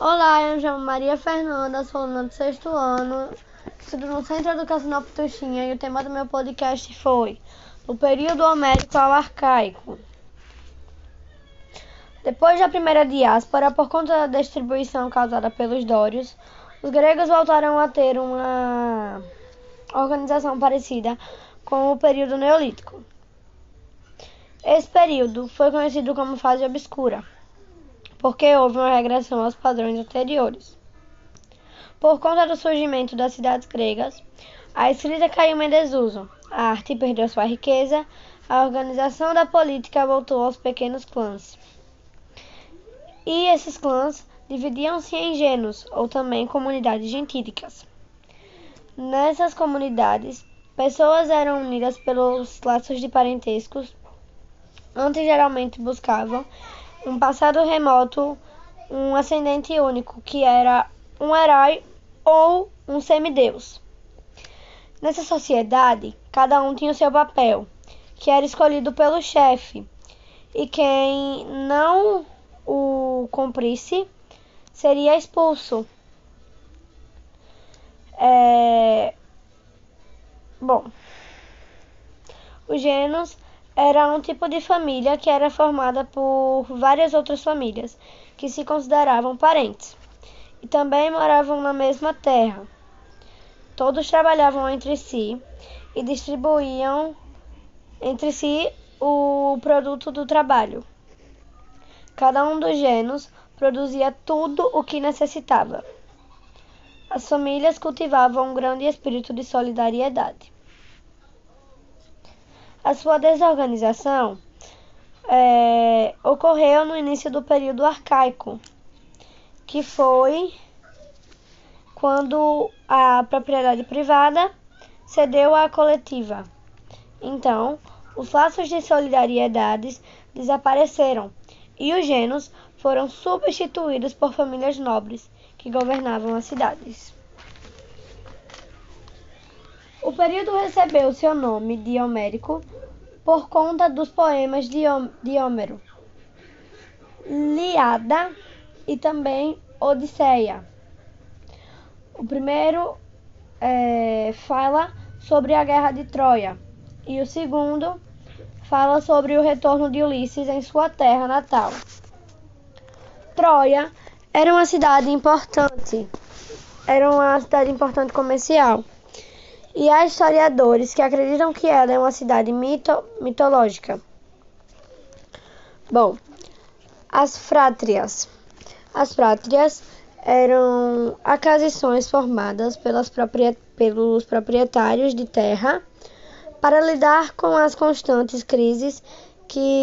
Olá, eu me chamo Maria Fernanda, sou aluna do sexto ano, estudo no Centro Educacional Pituxinha e o tema do meu podcast foi O período homérico ao arcaico. Depois da primeira diáspora, por conta da distribuição causada pelos dórios, os gregos voltaram a ter uma organização parecida com o período neolítico. Esse período foi conhecido como fase obscura porque houve uma regressão aos padrões anteriores. Por conta do surgimento das cidades gregas, a escrita caiu em desuso, a arte perdeu sua riqueza, a organização da política voltou aos pequenos clãs. E esses clãs dividiam-se em gênos, ou também comunidades gentílicas. Nessas comunidades, pessoas eram unidas pelos laços de parentescos, antes geralmente buscavam um passado remoto, um ascendente único, que era um herói ou um semideus. Nessa sociedade, cada um tinha o seu papel, que era escolhido pelo chefe, e quem não o cumprisse seria expulso. É... Bom, os gênios era um tipo de família que era formada por várias outras famílias que se consideravam parentes e também moravam na mesma terra. Todos trabalhavam entre si e distribuíam entre si o produto do trabalho. Cada um dos gênios produzia tudo o que necessitava. As famílias cultivavam um grande espírito de solidariedade. A sua desorganização é, ocorreu no início do período arcaico, que foi quando a propriedade privada cedeu à coletiva. Então, os laços de solidariedade desapareceram e os gênios foram substituídos por famílias nobres que governavam as cidades. O período recebeu seu nome de Homérico por conta dos poemas de, Homero, Liada e também Odisseia. O primeiro é, fala sobre a guerra de Troia e o segundo fala sobre o retorno de Ulisses em sua terra natal. Troia era uma cidade importante, era uma cidade importante comercial e há historiadores que acreditam que ela é uma cidade mito mitológica. Bom, as frátrias. As frátrias eram aquisições formadas pelas pelos proprietários de terra para lidar com as constantes crises que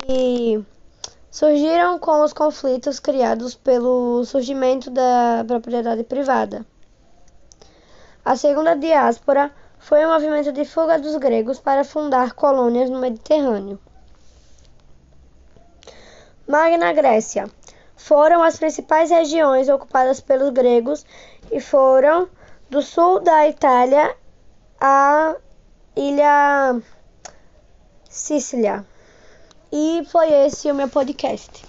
surgiram com os conflitos criados pelo surgimento da propriedade privada. A segunda diáspora foi um movimento de fuga dos gregos para fundar colônias no Mediterrâneo. Magna Grécia foram as principais regiões ocupadas pelos gregos e foram do sul da Itália à ilha Sicília. E foi esse o meu podcast.